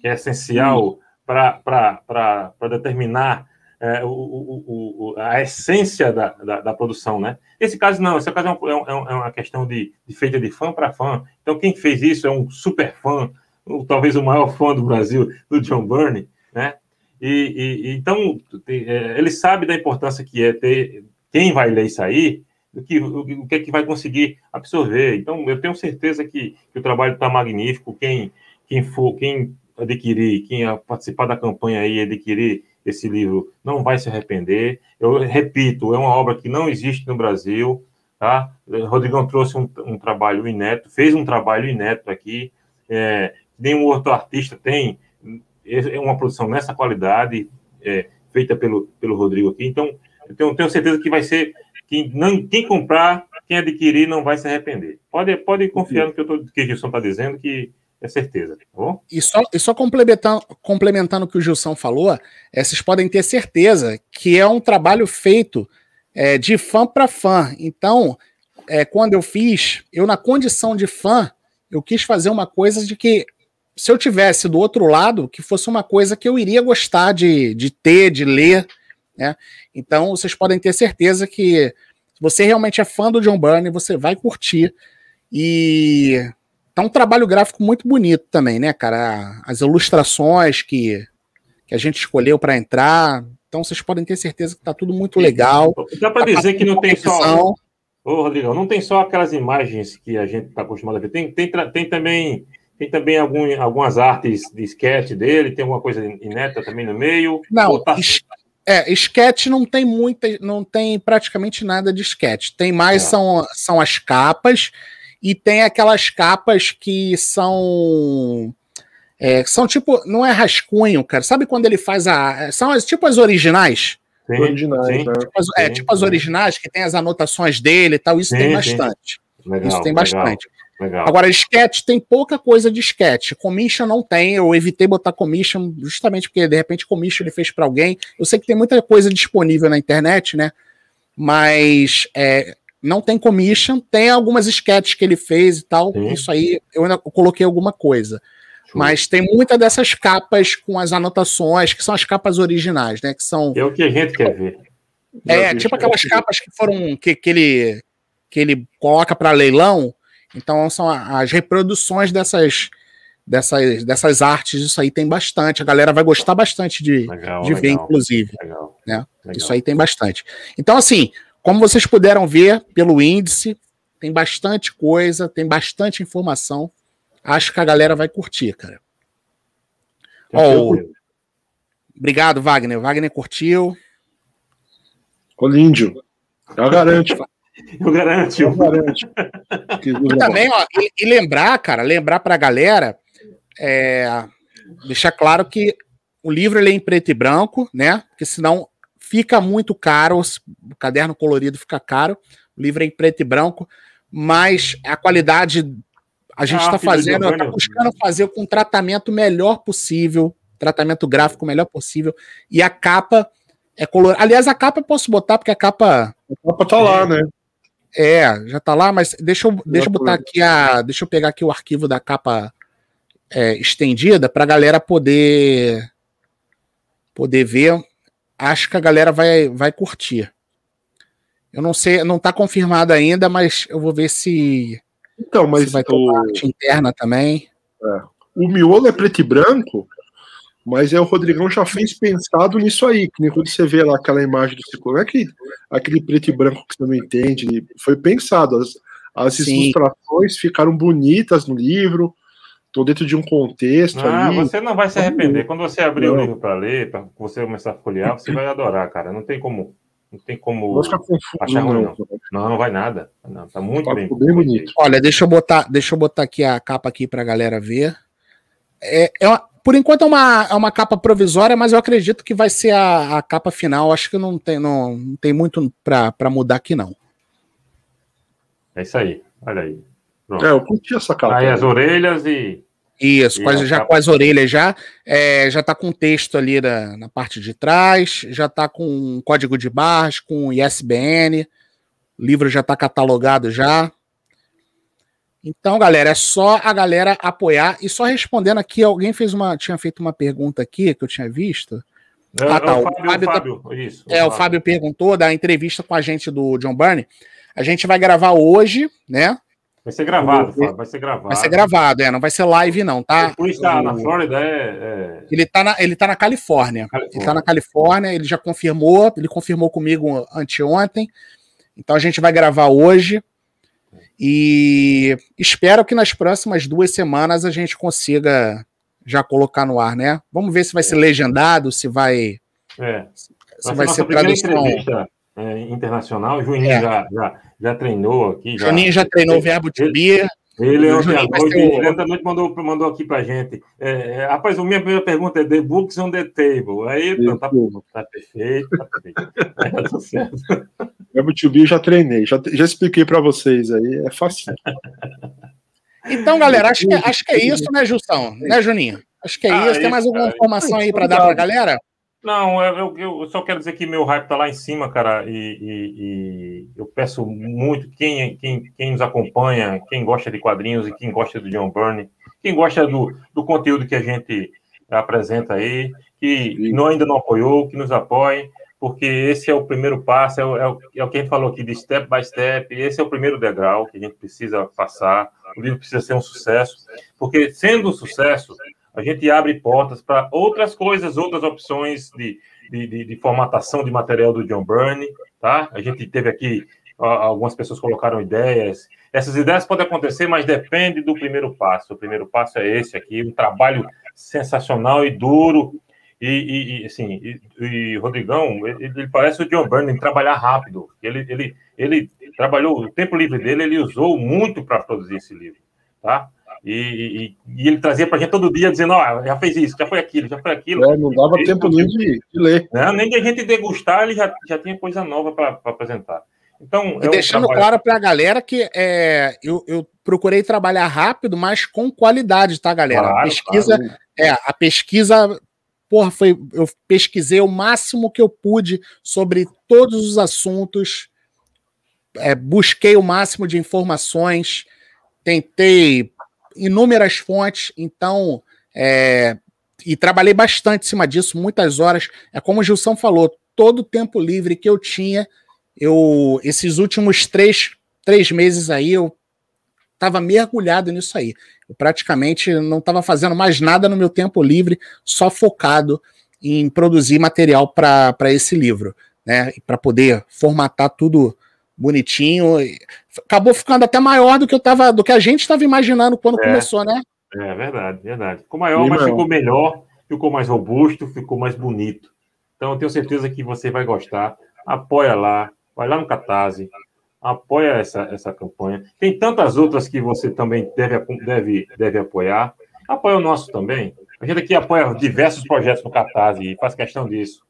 Speaker 3: que é essencial uhum. para determinar é, o, o, o, a essência da, da, da, produção, né? Esse caso não, esse caso é, um, é, um, é uma questão de, de feita de fã para fã. Então, quem fez isso é um super fã, ou, talvez o maior fã do Brasil, do John Byrne, né? E, e então, é, ele sabe da importância que é ter quem vai ler isso aí, o que, o, que é que vai conseguir absorver. Então, eu tenho certeza que, que o trabalho está magnífico. Quem, quem for, quem adquirir, quem participar da campanha aí adquirir esse livro não vai se arrepender. Eu repito, é uma obra que não existe no Brasil, tá? Rodrigão trouxe um, um trabalho inédito, fez um trabalho inédito aqui, é, nenhum outro artista tem é uma produção nessa qualidade, é, feita pelo, pelo Rodrigo aqui. Então, eu tenho, tenho certeza que vai ser que não, quem comprar, quem adquirir, não vai se arrepender. Pode, pode confiar no que, eu tô, que o Gilson está dizendo, que é certeza. Tá bom?
Speaker 1: E só, e só complementando, complementando o que o Gilson falou, é, vocês podem ter certeza que é um trabalho feito é, de fã para fã. Então, é, quando eu fiz, eu na condição de fã, eu quis fazer uma coisa de que se eu tivesse do outro lado, que fosse uma coisa que eu iria gostar de, de ter, de ler. Né? Então, vocês podem ter certeza que se você realmente é fã do John Byrne, você vai curtir. E Tá um trabalho gráfico muito bonito também, né, cara? As ilustrações que, que a gente escolheu para entrar. Então vocês podem ter certeza que tá tudo muito legal.
Speaker 3: Dá para dizer que não tem só. Ô, Rodrigo, não tem só aquelas imagens que a gente está acostumado a ver. Tem, tem, tem também, tem também algum, algumas artes de sketch dele, tem alguma coisa ineta também no meio.
Speaker 1: Não, tá... é, sketch não tem muita, não tem praticamente nada de sketch. Tem mais é. são, são as capas e tem aquelas capas que são. É, são tipo. Não é rascunho, cara. Sabe quando ele faz a. São as, tipo as originais?
Speaker 2: Sim, originais, sim,
Speaker 1: né? tipo, as, é, tipo as originais, que tem as anotações dele e tal. Isso tem bastante. Legal, isso tem bastante. Legal. Agora, sketch tem pouca coisa de sketch. Commission não tem. Eu evitei botar commission justamente porque de repente commission ele fez para alguém. Eu sei que tem muita coisa disponível na internet, né? Mas é, não tem commission, tem algumas sketches que ele fez e tal. Sim. Isso aí eu ainda coloquei alguma coisa. Mas tem muita dessas capas com as anotações, que são as capas originais, né? Que são.
Speaker 3: É o que a gente quer ver.
Speaker 1: É, tipo aquelas capas que foram. que, que, ele, que ele coloca para leilão. Então são as reproduções dessas, dessas, dessas artes. Isso aí tem bastante. A galera vai gostar bastante de, legal, de legal, ver, inclusive. Legal, né? Isso aí tem bastante. Então, assim, como vocês puderam ver pelo índice, tem bastante coisa, tem bastante informação. Acho que a galera vai curtir, cara. Oh, obrigado, Wagner. Wagner curtiu.
Speaker 2: Colíndio. Eu garanto.
Speaker 3: Eu garanto. Eu garanto.
Speaker 1: e também, ó, e, e, lembrar, cara, lembrar pra galera, é, deixar claro que o livro ele é em preto e branco, né? Porque senão Fica muito caro, o caderno colorido fica caro, o livro é em preto e branco, mas a qualidade a gente está ah, fazendo, está buscando fazer com o tratamento melhor possível, tratamento gráfico melhor possível, e a capa é colorida. Aliás, a capa eu posso botar, porque a capa.
Speaker 2: A capa tá é, lá, né?
Speaker 1: É, já tá lá, mas deixa eu, deixa eu botar aqui a. Deixa eu pegar aqui o arquivo da capa é, estendida para a galera poder poder ver acho que a galera vai, vai curtir. Eu não sei, não está confirmado ainda, mas eu vou ver se,
Speaker 2: então, mas se
Speaker 1: vai ter o... parte interna também.
Speaker 2: É. O miolo é preto e branco, mas é o Rodrigão já fez pensado nisso aí, que nem quando você vê lá aquela imagem do ciclo, é que aquele preto e branco que você não entende, foi pensado. As, as ilustrações ficaram bonitas no livro, Estou dentro de um contexto.
Speaker 3: Ah, ali. você não vai se arrepender. Quando você abrir não. o livro para ler, para você começar a folhear, você vai adorar, cara. Não tem como. Não tem como
Speaker 2: achar ruim,
Speaker 3: não. não. Não, vai nada. Não, tá muito tá bem,
Speaker 1: bem bonito. Olha, deixa eu botar, deixa eu botar aqui a capa aqui para a galera ver. É, é uma, por enquanto é uma, é uma capa provisória, mas eu acredito que vai ser a, a capa final. Acho que não tem, não, não tem muito para mudar aqui, não.
Speaker 3: É isso aí. Olha aí. Pronto. É, eu curti essa capa. Aí as orelhas e.
Speaker 1: Isso, e quase, já capa. com as orelhas já. É, já tá com texto ali na, na parte de trás, já tá com código de barras, com ISBN. O livro já tá catalogado já. Então, galera, é só a galera apoiar. E só respondendo aqui, alguém fez uma. Tinha feito uma pergunta aqui que eu tinha visto.
Speaker 3: É, ah, tá. É o Fábio, o Fábio, tá, Fábio isso,
Speaker 1: é, o Fábio. Fábio perguntou da entrevista com a gente do John Burney. A gente vai gravar hoje, né?
Speaker 3: Vai ser gravado, Fábio, vai ser gravado.
Speaker 1: Vai ser gravado, é, não vai ser live, não, tá?
Speaker 3: O... na Flórida, é, é,
Speaker 1: Ele, tá na, ele tá na Califórnia. Califórnia. Ele tá na Califórnia, ele já confirmou, ele confirmou comigo anteontem. Então a gente vai gravar hoje. E espero que nas próximas duas semanas a gente consiga já colocar no ar, né? Vamos ver se vai ser legendado, se vai.
Speaker 3: É. Se vai, ser tradução. É, internacional, Juninho é. já, já, já treinou aqui.
Speaker 1: Já, Juninho já treinou o verbo to be.
Speaker 3: Ele ontem à noite, ele ontem à noite mandou, mandou aqui pra gente. É, é, rapaz, a minha primeira pergunta é: The books on the table. Aí, então, tá, tá perfeito, tá perfeito.
Speaker 2: tá tudo certo. Verbo to be eu já treinei, já, já expliquei para vocês aí, é fácil.
Speaker 1: Então, galera, acho que, acho que é isso, né, Justão? Né, Juninho? Acho que é ah, isso. Tem mais alguma informação aí para dar para a galera?
Speaker 3: Não, eu, eu, só quero dizer que meu hype tá lá em cima, cara, e, e, e, eu peço muito quem, quem, quem nos acompanha, quem gosta de quadrinhos e quem gosta do John Byrne, quem gosta do, do conteúdo que a gente apresenta aí, que não, ainda não apoiou, que nos apoie, porque esse é o primeiro passo, é o, é, o, é o que a gente falou aqui de step by step, esse é o primeiro degrau que a gente precisa passar, o livro precisa ser um sucesso, porque sendo um sucesso, a gente abre portas para outras coisas, outras opções de, de, de, de, formatação de material do John Byrne, tá? A gente teve aqui, algumas pessoas colocaram ideias. Essas ideias podem acontecer, mas depende do primeiro passo. O primeiro passo é esse aqui, um trabalho sensacional e duro. E, e, e assim, e, e Rodrigão, ele, ele, parece o John Byrne em trabalhar rápido. Ele, ele, ele trabalhou, o tempo livre dele, ele usou muito para produzir esse livro, tá? E, e, e, ele trazia para a gente todo dia, dizendo: Ó, já fez isso, já foi aquilo, já foi aquilo.
Speaker 2: É, não dava tempo nem de, de, ler.
Speaker 3: Né? Nem de a gente degustar, ele já, já tinha coisa nova para apresentar. Então,
Speaker 1: e é deixando trabalho... claro para a galera que é, eu, eu, procurei trabalhar rápido, mas com qualidade, tá, galera? Claro, a pesquisa, claro. é, a pesquisa, porra, foi, eu pesquisei o máximo que eu pude sobre todos os assuntos, é, busquei o máximo de informações, tentei inúmeras fontes, então. É, e trabalhei bastante em cima disso, muitas horas. É como o Gilson falou, todo o tempo livre que eu tinha, eu esses últimos três, três meses aí, eu estava mergulhado nisso aí. Eu praticamente não estava fazendo mais nada no meu tempo livre, só focado em produzir material para esse livro, né? Para poder formatar tudo bonitinho. Acabou ficando até maior do que eu tava, do que a gente estava imaginando quando é, começou, né?
Speaker 3: É verdade, verdade. Ficou maior, mas ficou melhor, ficou mais robusto, ficou mais bonito. Então eu tenho certeza que você vai gostar. Apoia lá, vai lá no Catarse, apoia essa, essa campanha. Tem tantas outras que você também deve, deve, deve apoiar. Apoia o nosso também. A gente aqui apoia diversos projetos no Catarse e faz questão disso.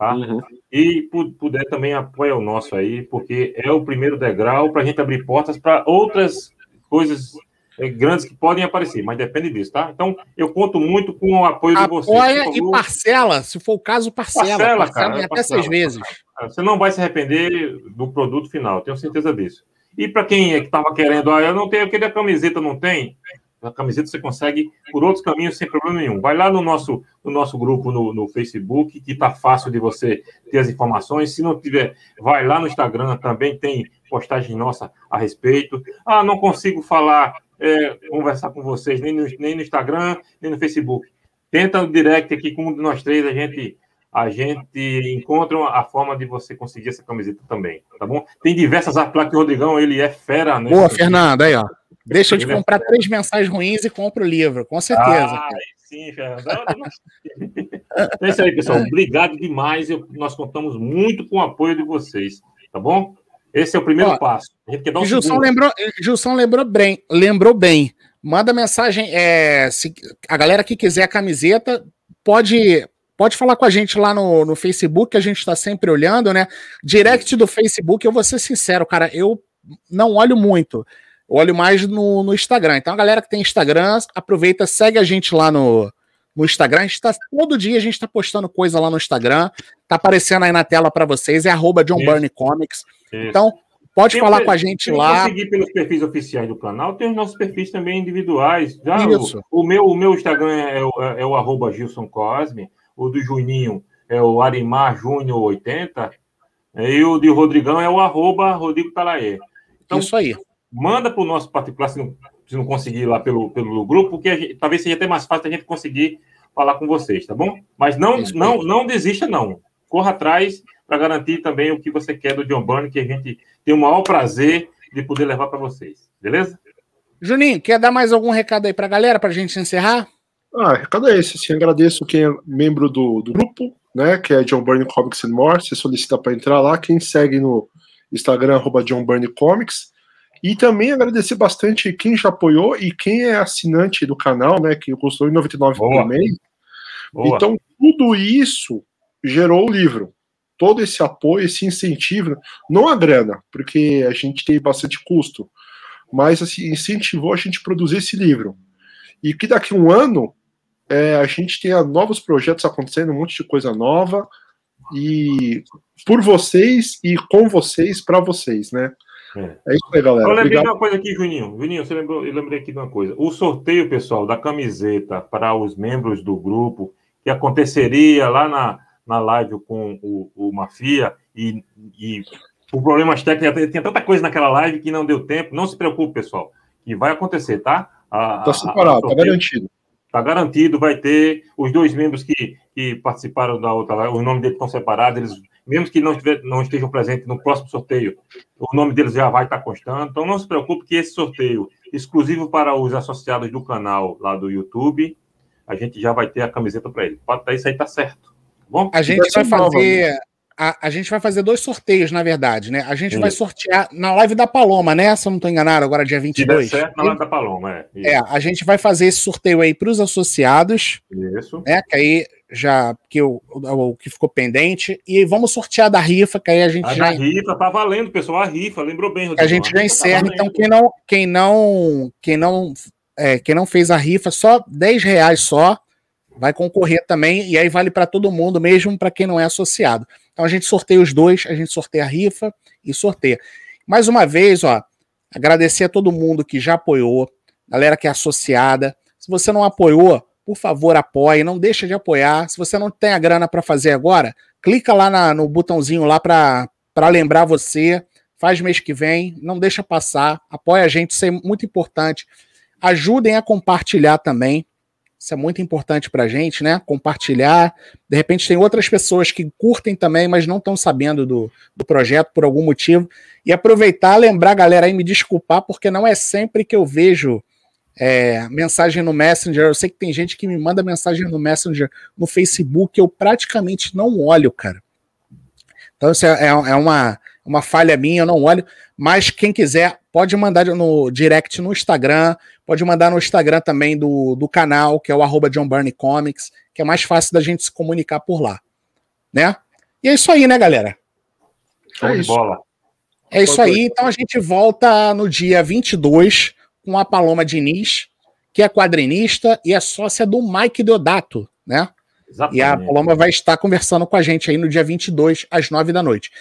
Speaker 3: Tá? Uhum. E puder também apoia o nosso aí, porque é o primeiro degrau para a gente abrir portas para outras coisas é, grandes que podem aparecer, mas depende disso, tá? Então, eu conto muito com o apoio
Speaker 1: Apoia
Speaker 3: de vocês.
Speaker 1: Apoia e parcela, se for o caso, parcela. Parcela, parcela cara, até parcela, seis vezes.
Speaker 3: Você não vai se arrepender do produto final, tenho certeza disso. E para quem é que estava querendo, ah, eu não tenho, eu queria camiseta, não tem? A camiseta você consegue por outros caminhos sem problema nenhum. Vai lá no nosso, no nosso grupo no, no Facebook, que está fácil de você ter as informações. Se não tiver, vai lá no Instagram, também tem postagem nossa a respeito. Ah, não consigo falar, é, conversar com vocês nem no, nem no Instagram, nem no Facebook. Tenta no direct aqui com um de nós três, a gente a gente encontra a forma de você conseguir essa camiseta também, tá bom? Tem diversas artes lá que o Rodrigão, ele é fera,
Speaker 1: né? Boa, Fernando, aí, ó. Deixa de comprar três mensais ruins e compra o livro, com certeza. Ah, sim, Fernando.
Speaker 3: é isso aí, pessoal. Obrigado demais. Eu, nós contamos muito com o apoio de vocês, tá bom? Esse é o primeiro Ó, passo.
Speaker 1: A gente quer dar um Gilson, lembrou, Gilson lembrou bem, lembrou bem. Manda mensagem. É, se a galera que quiser a camiseta, pode pode falar com a gente lá no, no Facebook, que a gente está sempre olhando, né? Direct do Facebook, eu vou ser sincero, cara, eu não olho muito. Olho mais no, no Instagram. Então, a galera que tem Instagram, aproveita, segue a gente lá no, no Instagram. A gente tá, todo dia a gente está postando coisa lá no Instagram. Tá aparecendo aí na tela para vocês. É arroba John Burney Comics. Isso. Então, pode tem falar com a gente lá.
Speaker 3: seguir pelos perfis oficiais do canal, tem os nossos perfis também individuais. Já Isso. O, o, meu, o meu Instagram é, o, é o arroba Gilson Cosme. O do Juninho é o Arimar Júnior 80. E o de Rodrigão é o arroba Rodrigo Talaê.
Speaker 1: Então, Isso aí.
Speaker 3: Manda para o nosso particular, se não, se não conseguir lá pelo, pelo grupo, porque gente, talvez seja até mais fácil a gente conseguir falar com vocês, tá bom? Mas não, não, não desista, não. Corra atrás para garantir também o que você quer do John Byrne, que a gente tem o maior prazer de poder levar para vocês. Beleza?
Speaker 1: Juninho, quer dar mais algum recado aí para a galera para a gente encerrar?
Speaker 2: Ah, recado é esse. Sim, agradeço quem é membro do, do grupo, né? Que é John Byrne Comics and More. Você solicita para entrar lá. Quem segue no Instagram, arroba John Byrne Comics. E também agradecer bastante quem já apoiou e quem é assinante do canal, né? Que custou em 99 por mês. Boa. Então, tudo isso gerou o livro. Todo esse apoio, esse incentivo, não a grana, porque a gente tem bastante custo, mas assim, incentivou a gente a produzir esse livro. E que daqui a um ano é, a gente tenha novos projetos acontecendo, um monte de coisa nova, e por vocês e com vocês, para vocês, né?
Speaker 3: É. isso aí, galera. Eu lembrei Obrigado. de uma coisa aqui, Juninho. Juninho, você lembrou, eu lembrei aqui de uma coisa. O sorteio, pessoal, da camiseta para os membros do grupo, que aconteceria lá na, na live com o, o Mafia, e, e por problemas técnicos, tinha tanta coisa naquela live que não deu tempo. Não se preocupe, pessoal, que vai acontecer, tá?
Speaker 2: Está separado, está garantido.
Speaker 3: Está garantido, vai ter os dois membros que, que participaram da outra live, os nomes deles estão separados, eles, mesmo que não, tiver, não estejam presentes no próximo sorteio, o nome deles já vai estar constando. Então não se preocupe que esse sorteio exclusivo para os associados do canal lá do YouTube, a gente já vai ter a camiseta para ele. Pode isso aí tá certo. Tá
Speaker 1: bom? A gente vai fazer a, a, gente vai fazer dois sorteios, na verdade, né? A gente Isso. vai sortear na live da Paloma, né? Se eu não estou enganado, agora dia 22. Se der certo,
Speaker 3: na live da Paloma, é.
Speaker 1: Isso. É, a gente vai fazer esse sorteio aí para os associados.
Speaker 3: Isso.
Speaker 1: Né? Que aí já que o, o, que ficou pendente e vamos sortear da rifa que aí a gente a já
Speaker 3: a rifa tá valendo pessoal a rifa lembrou bem Rodrigo.
Speaker 1: a gente já encerra tá então quem não quem não quem não é, quem não fez a rifa só 10 reais só vai concorrer também e aí vale para todo mundo mesmo para quem não é associado então a gente sorteia os dois, a gente sorteia a rifa e sorteia. Mais uma vez, ó, agradecer a todo mundo que já apoiou, galera que é associada. Se você não apoiou, por favor, apoie, não deixa de apoiar. Se você não tem a grana para fazer agora, clica lá na, no botãozinho lá para lembrar você. Faz mês que vem, não deixa passar, apoia a gente, isso é muito importante. Ajudem a compartilhar também. Isso é muito importante para a gente, né? Compartilhar. De repente, tem outras pessoas que curtem também, mas não estão sabendo do, do projeto por algum motivo. E aproveitar, lembrar galera aí, me desculpar, porque não é sempre que eu vejo é, mensagem no Messenger. Eu sei que tem gente que me manda mensagem no Messenger, no Facebook, eu praticamente não olho, cara. Então, isso é, é, é uma, uma falha minha, eu não olho. Mas quem quiser, pode mandar no direct no Instagram, pode mandar no Instagram também do, do canal, que é o arroba John Burney Comics, que é mais fácil da gente se comunicar por lá. Né? E é isso aí, né, galera?
Speaker 3: Show é de bola.
Speaker 1: É isso aí. Então a gente volta no dia 22 com a Paloma Diniz, que é quadrinista e é sócia do Mike Deodato, né? Exatamente. E a Paloma vai estar conversando com a gente aí no dia 22, às 9 da noite.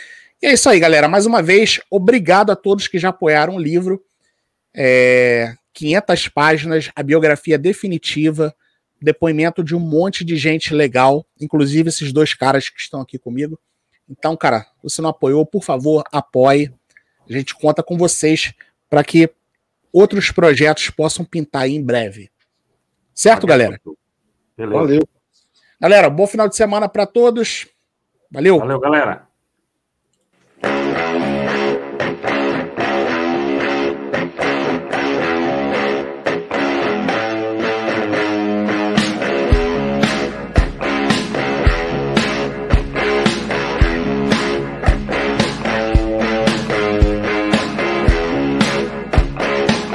Speaker 1: E é isso aí, galera. Mais uma vez, obrigado a todos que já apoiaram o livro. É, 500 páginas, a biografia definitiva, depoimento de um monte de gente legal, inclusive esses dois caras que estão aqui comigo. Então, cara, você não apoiou, por favor, apoie. A gente conta com vocês para que outros projetos possam pintar aí em breve. Certo, galera?
Speaker 3: Beleza. Valeu.
Speaker 1: Galera, bom final de semana para todos. Valeu.
Speaker 3: Valeu, galera.